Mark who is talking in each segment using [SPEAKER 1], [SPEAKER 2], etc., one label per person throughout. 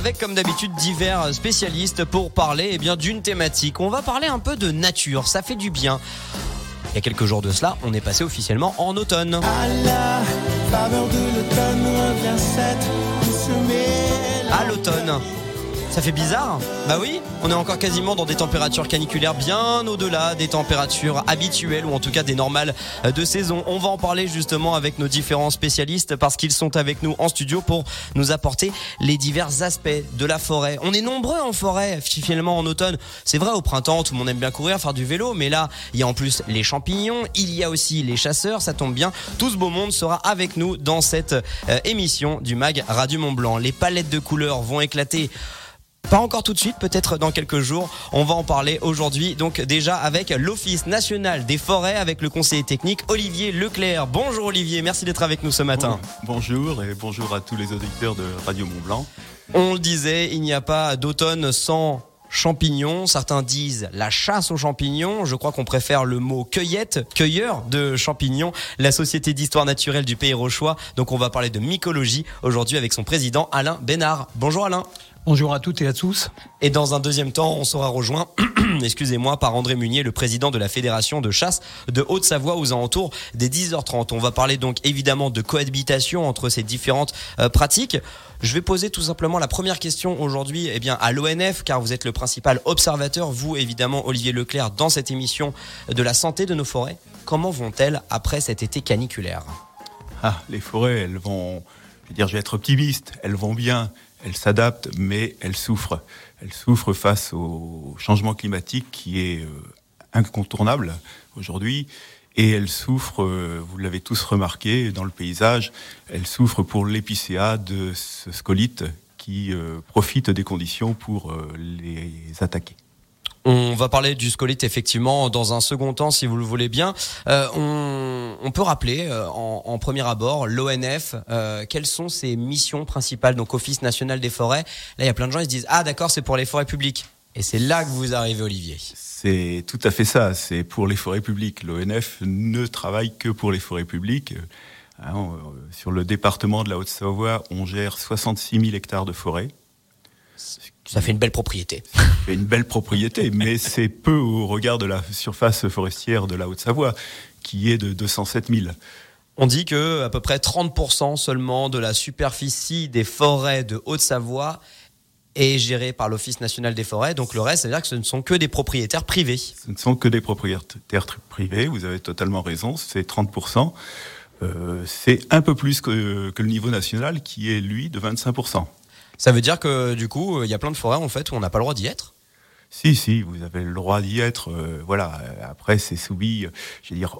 [SPEAKER 1] avec comme d'habitude divers spécialistes pour parler eh bien d'une thématique. On va parler un peu de nature, ça fait du bien. Il y a quelques jours de cela, on est passé officiellement en automne.
[SPEAKER 2] À la faveur de l'automne revient cette douce
[SPEAKER 1] À l'automne. Ça fait bizarre Bah oui, on est encore quasiment dans des températures caniculaires bien au-delà des températures habituelles ou en tout cas des normales de saison. On va en parler justement avec nos différents spécialistes parce qu'ils sont avec nous en studio pour nous apporter les divers aspects de la forêt. On est nombreux en forêt finalement en automne. C'est vrai au printemps, tout le monde aime bien courir, faire du vélo, mais là, il y a en plus les champignons, il y a aussi les chasseurs, ça tombe bien. Tout ce beau monde sera avec nous dans cette euh, émission du mag Radio Mont Blanc. Les palettes de couleurs vont éclater pas encore tout de suite, peut-être dans quelques jours. On va en parler aujourd'hui, donc déjà avec l'Office national des forêts, avec le conseiller technique Olivier Leclerc. Bonjour Olivier, merci d'être avec nous ce matin.
[SPEAKER 3] Bonjour et bonjour à tous les auditeurs de Radio Mont Blanc.
[SPEAKER 1] On le disait, il n'y a pas d'automne sans champignons. Certains disent la chasse aux champignons. Je crois qu'on préfère le mot cueillette, cueilleur de champignons. La Société d'histoire naturelle du Pays Rochois. Donc on va parler de mycologie aujourd'hui avec son président Alain Bénard. Bonjour Alain.
[SPEAKER 4] Bonjour à toutes et à tous.
[SPEAKER 1] Et dans un deuxième temps, on sera rejoint, excusez-moi, par André Munier, le président de la Fédération de chasse de Haute-Savoie aux alentours des 10h30. On va parler donc évidemment de cohabitation entre ces différentes euh, pratiques. Je vais poser tout simplement la première question aujourd'hui eh bien, à l'ONF, car vous êtes le principal observateur, vous évidemment, Olivier Leclerc, dans cette émission de la santé de nos forêts. Comment vont-elles après cet été caniculaire?
[SPEAKER 3] Ah, les forêts, elles vont, je vais dire, je vais être optimiste, elles vont bien elle s'adapte, mais elle souffre. Elle souffre face au changement climatique qui est euh, incontournable aujourd'hui. Et elle souffre, euh, vous l'avez tous remarqué dans le paysage, elle souffre pour l'épicéa de ce scolite qui euh, profite des conditions pour les attaquer.
[SPEAKER 1] On va parler du scolite effectivement dans un second temps si vous le voulez bien. Euh, on, peut rappeler euh, en, premier abord l'ONF, euh, quelles sont ses missions principales, donc Office national des forêts. Là il y a plein de gens qui se disent ah d'accord c'est pour les forêts publiques. Et c'est là que vous arrivez Olivier.
[SPEAKER 3] C'est tout à fait ça, c'est pour les forêts publiques. L'ONF ne travaille que pour les forêts publiques. Hein, sur le département de la Haute-Savoie, on gère 66 000 hectares de forêt
[SPEAKER 1] ça fait une belle propriété.
[SPEAKER 3] Une belle propriété, mais c'est peu au regard de la surface forestière de la Haute-Savoie, qui est de 207 000.
[SPEAKER 1] On dit que à peu près 30% seulement de la superficie des forêts de Haute-Savoie est gérée par l'Office national des forêts. Donc le reste, c'est-à-dire que ce ne sont que des propriétaires privés.
[SPEAKER 3] Ce ne sont que des propriétaires privés, vous avez totalement raison, c'est 30%. Euh, c'est un peu plus que, que le niveau national qui est, lui, de 25%.
[SPEAKER 1] Ça veut dire que du coup, il y a plein de forêts en fait où on n'a pas le droit d'y être.
[SPEAKER 3] Si, si, vous avez le droit d'y être. Euh, voilà. Après, c'est soumis, je veux dire,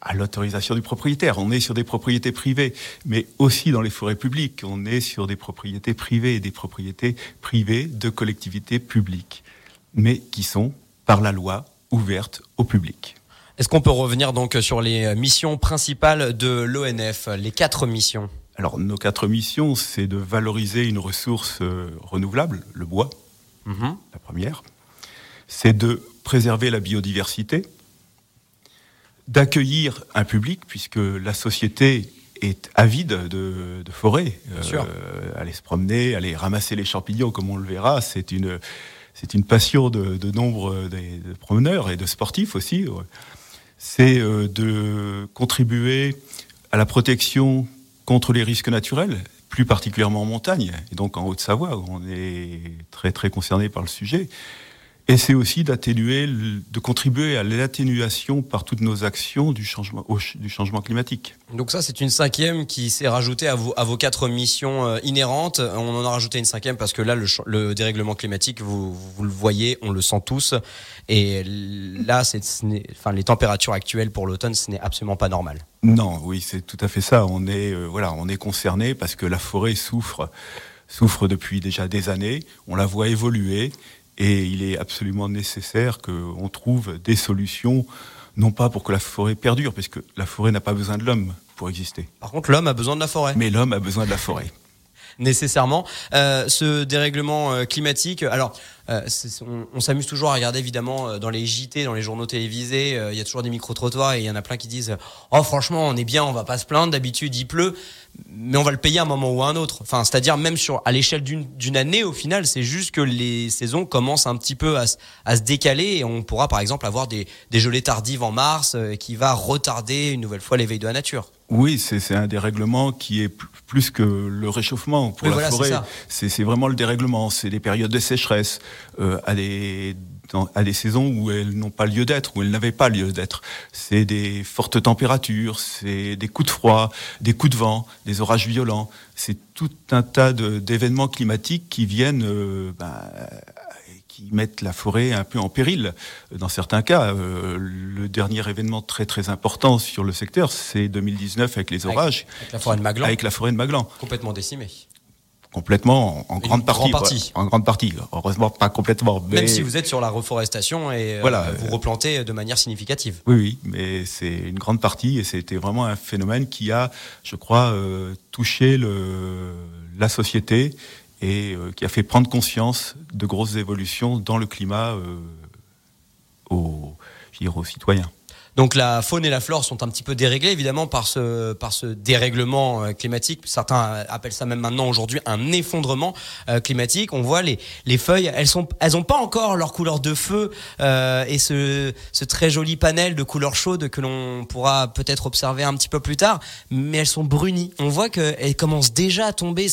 [SPEAKER 3] à l'autorisation du propriétaire. On est sur des propriétés privées, mais aussi dans les forêts publiques. On est sur des propriétés privées et des propriétés privées de collectivités publiques, mais qui sont, par la loi, ouvertes au public.
[SPEAKER 1] Est-ce qu'on peut revenir donc sur les missions principales de l'ONF, les quatre missions?
[SPEAKER 3] Alors, nos quatre missions, c'est de valoriser une ressource euh, renouvelable, le bois, mhm. la première. C'est de préserver la biodiversité, d'accueillir un public, puisque la société est avide de, de forêts.
[SPEAKER 1] Euh,
[SPEAKER 3] aller se promener, aller ramasser les champignons, comme on le verra, c'est une, c'est une passion de, de nombre de, promeneurs et de sportifs aussi. C'est euh, de contribuer à la protection contre les risques naturels, plus particulièrement en montagne, et donc en Haute-Savoie, où on est très très concerné par le sujet. Et c'est aussi d'atténuer, de contribuer à l'atténuation par toutes nos actions du changement, du changement climatique.
[SPEAKER 1] Donc ça, c'est une cinquième qui s'est rajoutée à vos, à vos quatre missions euh, inhérentes. On en a rajouté une cinquième parce que là, le, le dérèglement climatique, vous, vous, le voyez, on le sent tous. Et là, c'est, enfin, les températures actuelles pour l'automne, ce n'est absolument pas normal.
[SPEAKER 3] Non, oui, c'est tout à fait ça. On est, euh, voilà, on est concerné parce que la forêt souffre souffre depuis déjà des années, on la voit évoluer et il est absolument nécessaire qu'on trouve des solutions, non pas pour que la forêt perdure, parce que la forêt n'a pas besoin de l'homme pour exister.
[SPEAKER 1] Par contre, l'homme a besoin de la forêt.
[SPEAKER 3] Mais l'homme a besoin de la forêt.
[SPEAKER 1] Nécessairement. Euh, ce dérèglement euh, climatique, alors euh, on, s'amuse toujours à regarder évidemment dans les JT, dans les journaux télévisés, il y a toujours des micro-trottoirs et il y en a plein qui disent Oh franchement on est bien, on va pas se plaindre, d'habitude il pleut, mais on va le payer à un moment ou à un autre. Enfin, c'est-à-dire même sur à l'échelle d'une année au final, c'est juste que les saisons commencent un petit peu à, à, se décaler et on pourra par exemple avoir des, des gelées tardives en mars qui va retarder une nouvelle fois l'éveil de la nature.
[SPEAKER 3] Oui, c'est un dérèglement qui est plus que le réchauffement pour la forêt. C'est vraiment le dérèglement. C'est des périodes de sécheresse, euh, à, des, à des saisons où elles n'ont pas lieu d'être, où elles n'avaient pas lieu d'être. C'est des fortes températures, c'est des coups de froid, des coups de vent, des orages violents. C'est tout un tas d'événements climatiques qui viennent euh, ben, qui mettent la forêt un peu en péril. Dans certains cas, euh, le dernier événement très très important sur le secteur, c'est 2019 avec les orages.
[SPEAKER 1] Avec, la forêt de Maglan.
[SPEAKER 3] Avec la forêt de Maglan.
[SPEAKER 1] Complètement décimée.
[SPEAKER 3] Complètement, en, grande partie, En grande partie. Heureusement, pas complètement.
[SPEAKER 1] Mais... Même si vous êtes sur la reforestation et euh, voilà, vous replantez de manière significative.
[SPEAKER 3] Oui, oui, mais c'est une grande partie et c'était vraiment un phénomène qui a, je crois, euh, touché le, la société et euh, qui a fait prendre conscience de grosses évolutions dans le climat euh, aux, citoyens.
[SPEAKER 1] Donc la faune et la flore sont un petit peu déréglées évidemment par ce dérèglement euh, climatique. Certains appellent ça même maintenant aujourd'hui un effondrement climatique. On voit les les feuilles, elles sont elles ont pas encore leur couleur de feu et ce très joli panel de couleur chaude que l'on pourra peut-être observer un petit peu plus tard, mais elles sont brunies. On voit qu'elles commencent déjà à tomber.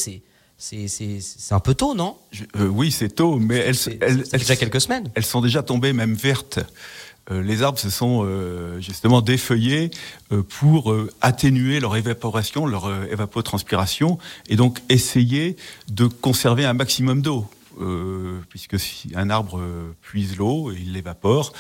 [SPEAKER 1] C'est un peu tôt, non?
[SPEAKER 3] Euh, Oui, c'est tôt, mais elles, elles,
[SPEAKER 1] déjà quelques semaines.
[SPEAKER 3] Elles sont déjà tombées même vertes. Euh, les arbres se sont euh, justement défeuillés pour atténuer leur évaporation, leur évapotranspiration, et donc essayer de conserver un maximum d'eau. puisque si un arbre puise l'eau, il l'évapore,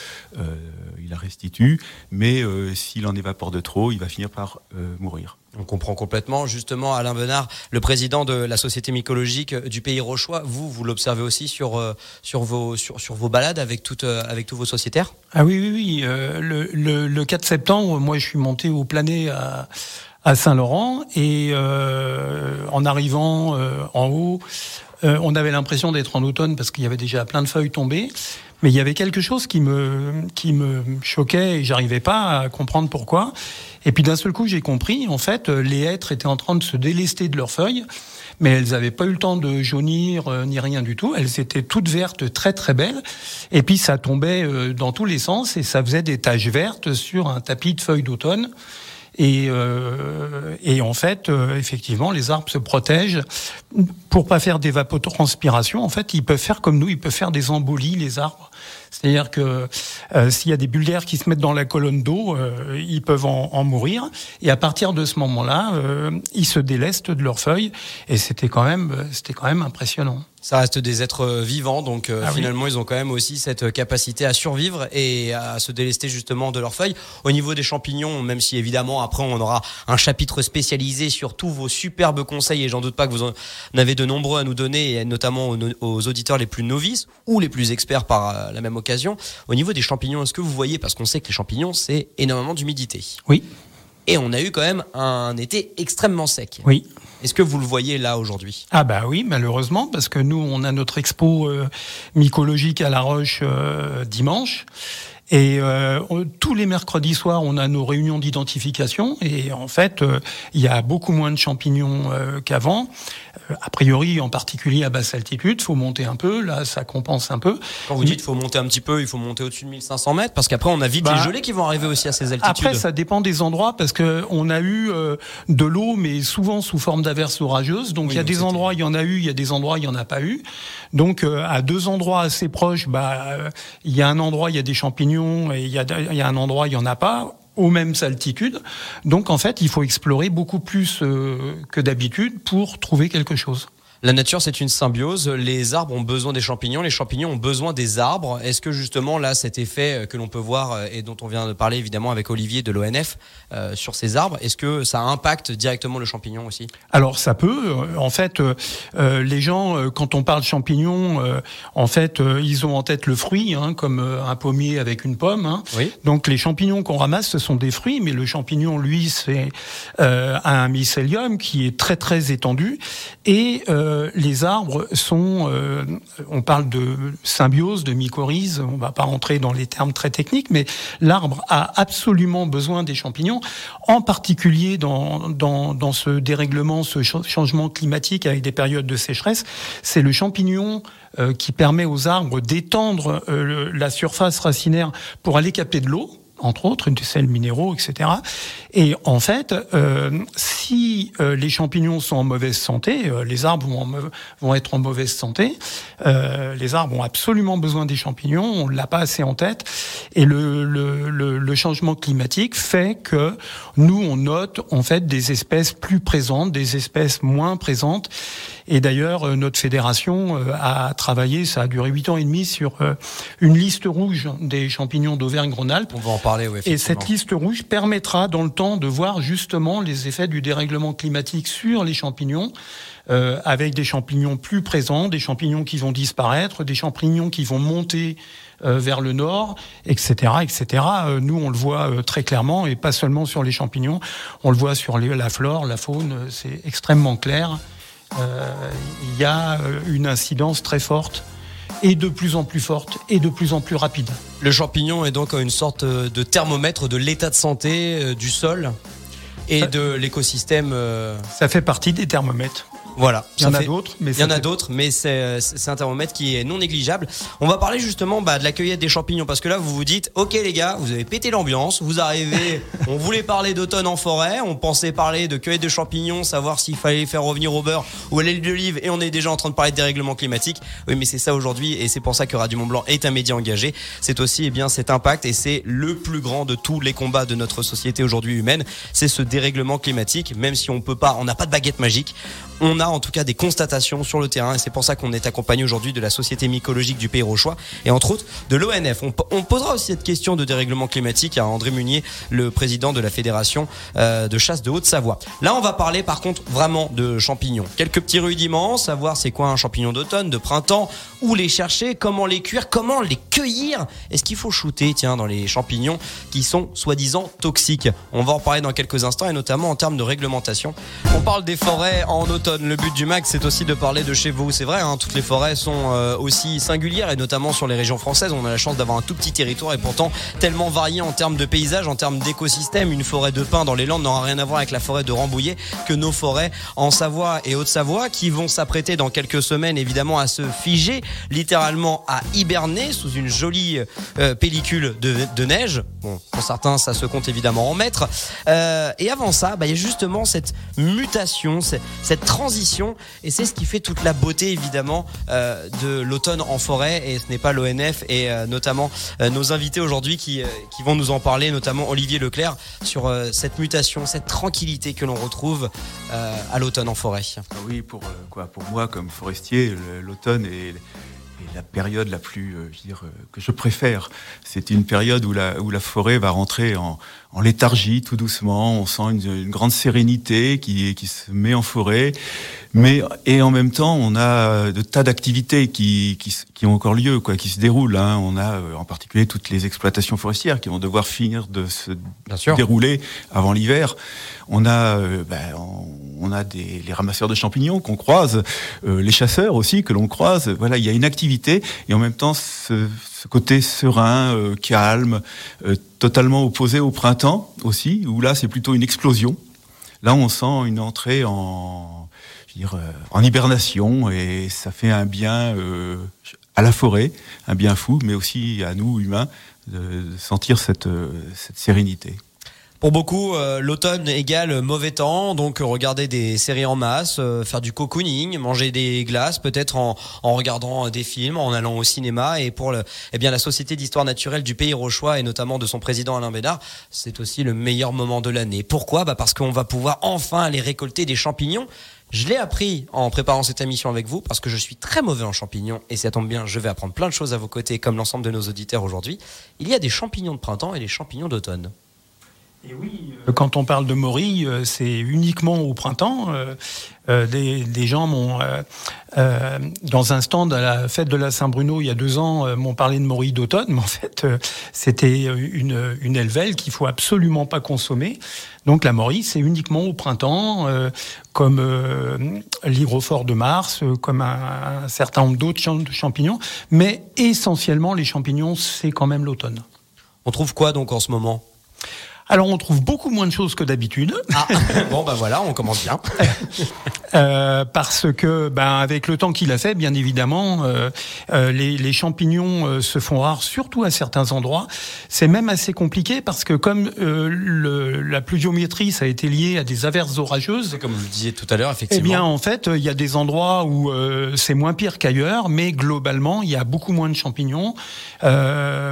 [SPEAKER 3] la restitue, mais s'il en évapore de trop, il va finir par mourir.
[SPEAKER 1] On comprend complètement. Justement, Alain Benard, le président de la Société mycologique du Pays Rochois, vous, vous l'observez aussi sur, euh, sur, vos, sur, sur vos balades avec, toutes, euh, avec tous vos sociétaires?
[SPEAKER 4] Ah oui, oui, oui. Euh, le, le, le, 4 septembre, moi, je suis monté au Planet à, à Saint-Laurent et en arrivant en haut, on avait l'impression d'être en automne parce qu'il y avait déjà plein de feuilles tombées. Mais il y avait quelque chose qui me, qui me choquait et j'arrivais pas à comprendre pourquoi. Et puis d'un seul coup, j'ai compris, en fait, les hêtres étaient en train de se délester de leurs feuilles, mais elles n'avaient pas eu le temps de jaunir euh, ni rien du tout. Elles étaient toutes vertes, très très belles. Et puis ça tombait euh, dans tous les sens et ça faisait des taches vertes sur un tapis de feuilles d'automne. Et, euh, et, en fait, euh, effectivement, les arbres se protègent pour pas faire d'évapotranspiration. En fait, ils peuvent faire comme nous, ils peuvent faire des embolies, les arbres. C'est-à-dire que euh, s'il y a des bulles d'air qui se mettent dans la colonne d'eau, euh, ils peuvent en, en, mourir. Et à partir de ce moment-là, euh, ils se délestent de leurs feuilles. Et c'était quand même, c'était quand même impressionnant.
[SPEAKER 1] Ça reste des êtres vivants, donc ah finalement ils ont quand même aussi cette capacité à survivre et à se délester justement de leurs feuilles. Au niveau des champignons, même si évidemment après on aura un chapitre spécialisé sur tous vos superbes conseils et j'en doute pas que vous en avez de nombreux à nous donner, et notamment aux, aux auditeurs les plus novices ou les plus experts par la même occasion. Au niveau des champignons, est-ce que vous voyez, parce qu'on sait que les champignons, c'est énormément d'humidité?
[SPEAKER 4] Oui.
[SPEAKER 1] Et on a eu quand même un été extrêmement sec.
[SPEAKER 4] Oui.
[SPEAKER 1] Est-ce que vous le voyez là aujourd'hui?
[SPEAKER 4] Ah bah oui, malheureusement, parce que nous, on a notre expo euh, mycologique à La Roche euh, dimanche. Et euh, tous les mercredis soirs, on a nos réunions d'identification. Et en fait, euh, il y a beaucoup moins de champignons euh, qu'avant. Euh, a priori, en particulier à basse altitude, faut monter un peu. Là, ça compense un peu.
[SPEAKER 1] Quand vous dites faut monter un petit peu, il faut monter au-dessus de 1500 mètres, parce qu'après, on a vite bah, les gelées qui vont arriver aussi à ces altitudes.
[SPEAKER 4] Après, ça dépend des endroits, parce que on a eu de l'eau, mais souvent sous forme d'averses orageuses. Donc, il y a des endroits, il y en a eu, il y a des endroits, il y en a pas eu. Donc, à deux endroits assez proches, bah, il y a un endroit, il y a des champignons et il y a, un endroit, il n'y en a pas aux mêmes altitudes. Donc en fait, il faut explorer beaucoup plus euh, que d'habitude pour trouver quelque chose.
[SPEAKER 1] La nature, c'est une symbiose. Les arbres ont besoin des champignons, les champignons ont besoin des arbres. Est-ce que justement là, cet effet euh, que l'on peut voir euh, et dont on vient de parler évidemment avec Olivier de l'ONF euh, sur ces arbres, est-ce que ça impacte directement le champignon aussi?
[SPEAKER 4] Alors ça peut. En fait, euh, les gens, quand on parle champignons, euh, en fait, ils ont en tête le fruit, hein, comme un pommier avec une pomme. Hein.
[SPEAKER 1] Oui.
[SPEAKER 4] Donc les champignons qu'on ramasse, ce sont des fruits, mais le champignon, lui, c'est un mycélium qui est très très étendu. Et euh, les arbres sont, euh, on parle de symbiose, de mycorhize, on va pas rentrer dans les termes très techniques, mais l'arbre a absolument besoin des champignons, en particulier dans, dans, ce dérèglement, ce ch- changement climatique avec des périodes de sécheresse. C'est le champignon euh, qui permet aux arbres d'étendre euh, la surface racinaire pour aller capter de l'eau entre autres, des sels minéraux, etc. Et en fait, euh, si euh, les champignons sont en mauvaise santé, euh, les arbres vont, en vont être en mauvaise santé. Euh, les arbres ont absolument besoin des champignons, on l'a pas assez en tête. Et le, le, le, le changement climatique fait que nous, on note en fait des espèces plus présentes, des espèces moins présentes. Et d'ailleurs, euh, notre fédération euh, a travaillé, ça a duré huit ans et demi, sur euh, une liste rouge des champignons d'Auvergne-Rhône-Alpes.
[SPEAKER 1] On va en parler, oui.
[SPEAKER 4] Et cette liste rouge permettra dans le temps de voir justement les effets du dérèglement climatique sur les champignons, euh, avec des champignons plus présents, des champignons qui vont disparaître, des champignons qui vont monter euh, vers le nord, etc., etc. Euh, nous, on le voit euh, très clairement, et pas seulement sur les champignons, on le voit sur les- la flore, la faune, c'est extrêmement clair. Euh, Il y a euh, une incidence très forte et de plus en plus forte et de plus en plus rapide.
[SPEAKER 1] Le champignon est donc une sorte de thermomètre de l'état de santé euh, du sol et de l'écosystème. euh,
[SPEAKER 4] Ça fait partie des thermomètres.
[SPEAKER 1] Voilà.
[SPEAKER 4] Il y en a d'autres, mais
[SPEAKER 1] Il y en a d'autres, mais c'est c'est un thermomètre qui est non négligeable. On va parler justement bah, de la cueillette des champignons parce que là vous vous dites, ok les gars, vous avez pété l'ambiance, vous arrivez, on voulait parler d'automne en forêt, on pensait parler de cueillette de champignons, savoir s'il fallait faire revenir au beurre ou à l'huile d'olive, et on est déjà en train de parler de dérèglement climatique. Oui, mais c'est ça aujourd'hui, et c'est pour ça que Radio Mont Blanc est un média engagé. C'est aussi eh bien cet impact, et c'est le plus grand de tous les combats de notre société aujourd'hui humaine. C'est ce dérèglement climatique, même si on peut pas, on n'a pas de baguette magique on a en tout cas des constatations sur le terrain et c'est pour ça qu'on est accompagné aujourd'hui de la Société mycologique du Pays Rochois et entre autres de l'ONF. On, po- on posera aussi cette question de dérèglement climatique à André Munier, le président de la Fédération euh, de chasse de Haute-Savoie. Là, on va parler par contre vraiment de champignons. Quelques petits rudiments, savoir c'est quoi un champignon d'automne, de printemps, où les chercher, comment les cuire, comment les cueillir. Est-ce qu'il faut shooter, tiens, dans les champignons qui sont soi-disant toxiques? On va en parler dans quelques instants et notamment en termes de réglementation. On parle des forêts en automne. Le but du MAC, c'est aussi de parler de chez vous. C'est vrai, hein, toutes les forêts sont euh, aussi singulières et notamment sur les régions françaises. On a la chance d'avoir un tout petit territoire et pourtant tellement varié en termes de paysage, en termes d'écosystème. Une forêt de pin dans les Landes n'aura rien à voir avec la forêt de Rambouillet que nos forêts en Savoie et Haute-Savoie qui vont s'apprêter dans quelques semaines évidemment à se figer, littéralement à hiberner sous une jolie euh, pellicule de, de neige. Bon, pour certains, ça se compte évidemment en mètres. Euh, et avant ça, bah, il y a justement cette mutation, cette, cette transition, et c'est ce qui fait toute la beauté évidemment euh, de l'automne en forêt. Et ce n'est pas l'ONF et euh, notamment euh, nos invités aujourd'hui qui, qui vont nous en parler, notamment Olivier Leclerc, sur cette mutation, cette tranquillité que l'on retrouve à l'automne en forêt.
[SPEAKER 3] Ah Oui, pour, quoi, pour moi, comme forestier, l'automne est, la période la plus, je veux dire, que je préfère. C'est une période où la, où la forêt va rentrer en, en léthargie tout doucement. On sent une, une grande sérénité qui, qui se met en forêt. Mais, et en même temps, on a de tas d'activités qui, qui, qui ont encore lieu, quoi, qui se déroulent. Hein. On a euh, en particulier toutes les exploitations forestières qui vont devoir finir de se dérouler avant l'hiver. On a, euh, ben, on, on a des, les ramasseurs de champignons qu'on croise, euh, les chasseurs aussi que l'on croise. Voilà, il y a une activité et en même temps ce, ce côté serein, euh, calme, euh, totalement opposé au printemps aussi, où là c'est plutôt une explosion. Là, on sent une entrée en, euh, hibernation et ça fait un bien à la forêt, un bien fou, mais aussi à nous humains de, sentir cette sérénité.
[SPEAKER 1] Pour beaucoup, euh, l'automne égale mauvais temps, donc regarder des séries en masse, euh, faire du cocooning, manger des glaces, peut-être en, en regardant euh, des films, en allant au cinéma. Et pour le, eh bien, la Société d'histoire naturelle du Pays Rochois et notamment de son président Alain Bénard, c'est aussi le meilleur moment de l'année. Pourquoi? Bah Parce qu'on va pouvoir enfin aller récolter des champignons Je l'ai appris en préparant cette émission avec vous parce que je suis très mauvais en champignons et ça tombe bien, je vais apprendre plein de choses à vos côtés comme l'ensemble de nos auditeurs aujourd'hui. Il y a des champignons de printemps et des champignons d'automne.
[SPEAKER 4] Et oui, euh, quand on parle de morilles, euh, c'est uniquement au printemps. Euh, des, des, gens m'ont, euh, dans un stand à la fête de la Saint-Bruno il y a deux ans, m'ont parlé de morilles d'automne, mais en fait, c'était une, une elvelle qu'il faut absolument pas consommer. Donc la morille, c'est uniquement au printemps, comme l'hygrophore de Mars, comme un, un certain nombre d'autres champignons, mais essentiellement les champignons, c'est quand même l'automne.
[SPEAKER 1] On trouve quoi donc en ce moment?
[SPEAKER 4] Alors on trouve beaucoup moins de choses que d'habitude.
[SPEAKER 1] Ah, bon ben voilà, on commence bien.
[SPEAKER 4] euh, parce que ben avec le temps qu'il a fait, bien évidemment, euh, euh, les, les, champignons euh, se font rares, surtout à certains endroits. C'est même assez compliqué parce que comme euh, le, la pluviométrie, ça a été lié à des averses orageuses.
[SPEAKER 1] Comme vous le disiez tout à l'heure, effectivement.
[SPEAKER 4] Eh bien, en fait, il y a des endroits où c'est moins pire qu'ailleurs, mais globalement, il y a beaucoup moins de champignons,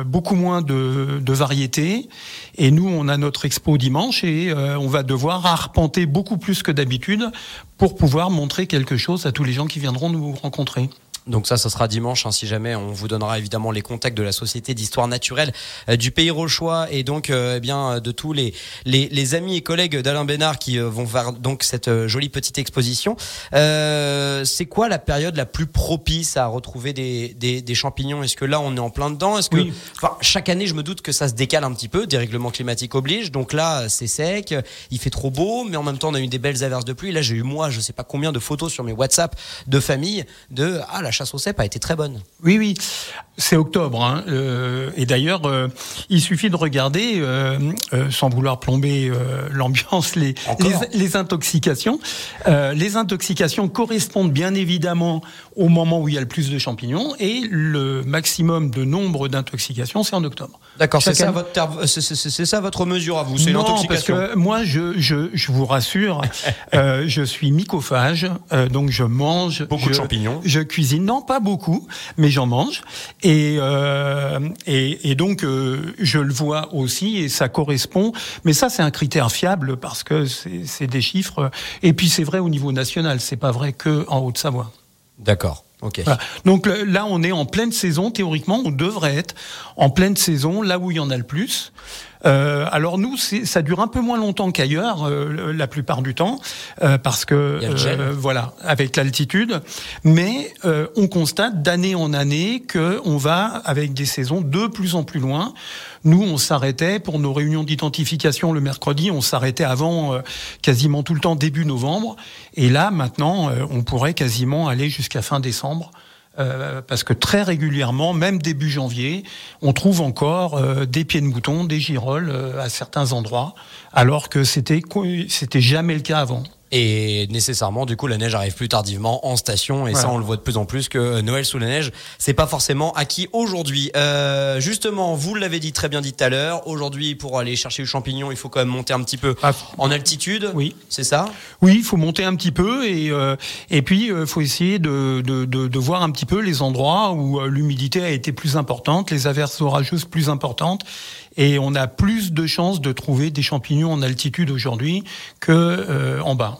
[SPEAKER 4] beaucoup moins de, de variétés. Et nous, on a notre expo dimanche et euh, on va devoir arpenter beaucoup plus que d'habitude pour pouvoir montrer quelque chose à tous les gens qui viendront nous rencontrer.
[SPEAKER 1] Donc ça, ça sera dimanche, hein, si jamais. On vous donnera évidemment les contacts de la Société d'histoire naturelle euh, du Pays Rochois et donc euh, eh bien de tous les, les, les, amis et collègues d'Alain Bénard qui euh, vont voir donc cette jolie petite exposition. C'est quoi la période la plus propice à retrouver des, des, des champignons? Est-ce que là, on est en plein dedans? Est-ce que
[SPEAKER 4] oui.
[SPEAKER 1] enfin, chaque année, je me doute que ça se décale un petit peu, des règlements climatiques obligent. Donc là, c'est sec, il fait trop beau, mais en même temps, on a eu des belles averses de pluie. Là, j'ai eu moi, je sais pas combien de photos sur mes WhatsApp de famille de ah la chasse aux cèpes a été très bonne.
[SPEAKER 4] Oui, oui, c'est octobre. Hein. Euh, et d'ailleurs, euh, il suffit de regarder, euh, sans vouloir plomber l'ambiance, les, les, les, intoxications. les intoxications correspondent bien évidemment au moment où il y a le plus de champignons et le maximum de nombre d'intoxications, c'est en octobre.
[SPEAKER 1] D'accord, c'est ça, votre, c'est ça votre mesure à vous, c'est l'intoxication
[SPEAKER 4] parce que moi, je, je, je vous rassure, je suis mycophage, donc je mange...
[SPEAKER 1] Beaucoup
[SPEAKER 4] je,
[SPEAKER 1] de champignons.
[SPEAKER 4] Je cuisine, non, pas beaucoup, mais j'en mange. Et, euh, et, et, donc, euh, je le vois aussi, et ça correspond. Mais ça, c'est un critère fiable parce que c'est des chiffres. Et puis, c'est vrai au niveau national, c'est pas vrai que en Haute-Savoie.
[SPEAKER 1] D'accord. Okay.
[SPEAKER 4] Voilà. Donc là, on est en pleine saison. Théoriquement, on devrait être en pleine saison, là où il y en a le plus. Euh, alors nous, ça dure un peu moins longtemps qu'ailleurs, euh, la plupart du temps, euh, parce que
[SPEAKER 1] euh,
[SPEAKER 4] voilà, avec l'altitude. Mais euh, on constate d'année en année que on va avec des saisons de plus en plus loin. Nous, on s'arrêtait pour nos réunions d'identification le mercredi. On s'arrêtait avant euh, quasiment tout le temps début novembre. Et là, maintenant, on pourrait quasiment aller jusqu'à fin décembre. Euh, parce que très régulièrement, même début janvier, on trouve encore euh, des pieds de mouton, des girolles euh, à certains endroits, alors que c'était c'était jamais le cas avant.
[SPEAKER 1] Et nécessairement, du coup, la neige arrive plus tardivement en station. Et ça, on le voit de plus en plus que Noël sous la neige, c'est pas forcément acquis aujourd'hui. Euh, justement, vous l'avez dit très bien dit tout à l'heure. Aujourd'hui, pour aller chercher le champignon, il faut quand même monter un petit peu ah, en altitude.
[SPEAKER 4] Oui.
[SPEAKER 1] C'est ça?
[SPEAKER 4] Oui, il faut monter un petit peu. Et, euh, et puis, il euh, faut essayer de, de, de, de, voir un petit peu les endroits où euh, l'humidité a été plus importante, les averses orageuses plus importantes et on a plus de chances de trouver des champignons en altitude aujourd'hui que euh, en bas.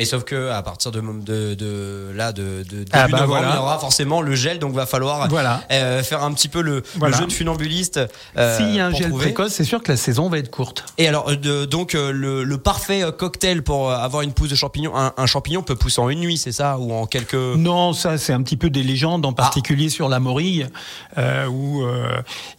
[SPEAKER 1] Mais sauf que à partir de, de, de là de, de début
[SPEAKER 4] Ah bah
[SPEAKER 1] novembre,
[SPEAKER 4] voilà.
[SPEAKER 1] il y aura forcément le gel, donc va falloir
[SPEAKER 4] Voilà.
[SPEAKER 1] euh, faire un petit peu le,
[SPEAKER 4] Voilà.
[SPEAKER 1] le jeu de funambuliste. euh,
[SPEAKER 4] S'il y a un gel
[SPEAKER 1] trouver.
[SPEAKER 4] précoce, c'est sûr que la saison va être courte.
[SPEAKER 1] Et alors, euh, de- donc le, le parfait cocktail pour avoir une pousse de champignon, un, un champignon peut pousser en une nuit, c'est ça, ou en quelques.
[SPEAKER 4] Non, ça c'est un petit peu des légendes, en particulier sur la morille, euh, où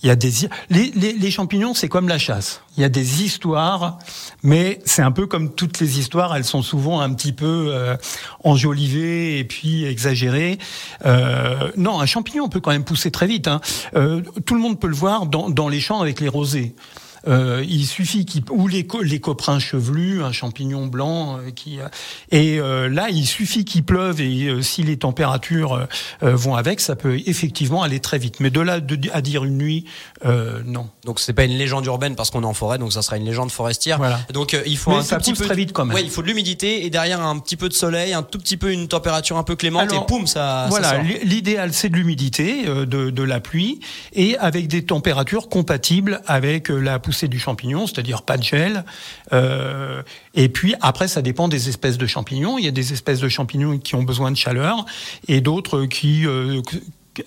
[SPEAKER 4] il y a des les, les, les champignons, c'est comme la chasse. Il y a des histoires, mais c'est un peu comme toutes les histoires, elles sont souvent un petit peu euh, enjolivées et puis exagérées. Euh, non, un champignon peut quand même pousser très vite. Hein. Euh, tout le monde peut le voir dans, dans les champs avec les rosés. Euh, il suffit qu'il ou les, les coprins chevelus, un champignon blanc euh, qui euh, et euh, là il suffit qu'il pleuve et si les températures vont avec, ça peut effectivement aller très vite. Mais de là de, à dire une nuit, non.
[SPEAKER 1] Donc c'est pas une légende urbaine parce qu'on est en forêt, donc ça sera une légende forestière.
[SPEAKER 4] Voilà.
[SPEAKER 1] Donc il faut
[SPEAKER 4] Mais
[SPEAKER 1] un
[SPEAKER 4] ça
[SPEAKER 1] tout petit peu
[SPEAKER 4] très vite quand même.
[SPEAKER 1] Ouais, il faut de l'humidité et derrière un petit peu de soleil, un tout petit peu une température un peu clémente
[SPEAKER 4] Alors,
[SPEAKER 1] et poum ça.
[SPEAKER 4] Voilà, l'idéal c'est de l'humidité, de, de la pluie et avec des températures compatibles avec la pousse poussée du champignon, c'est-à-dire pas de gel. Euh, et puis après, ça dépend des espèces de champignons. Il y a des espèces de champignons qui ont besoin de chaleur et d'autres qui euh,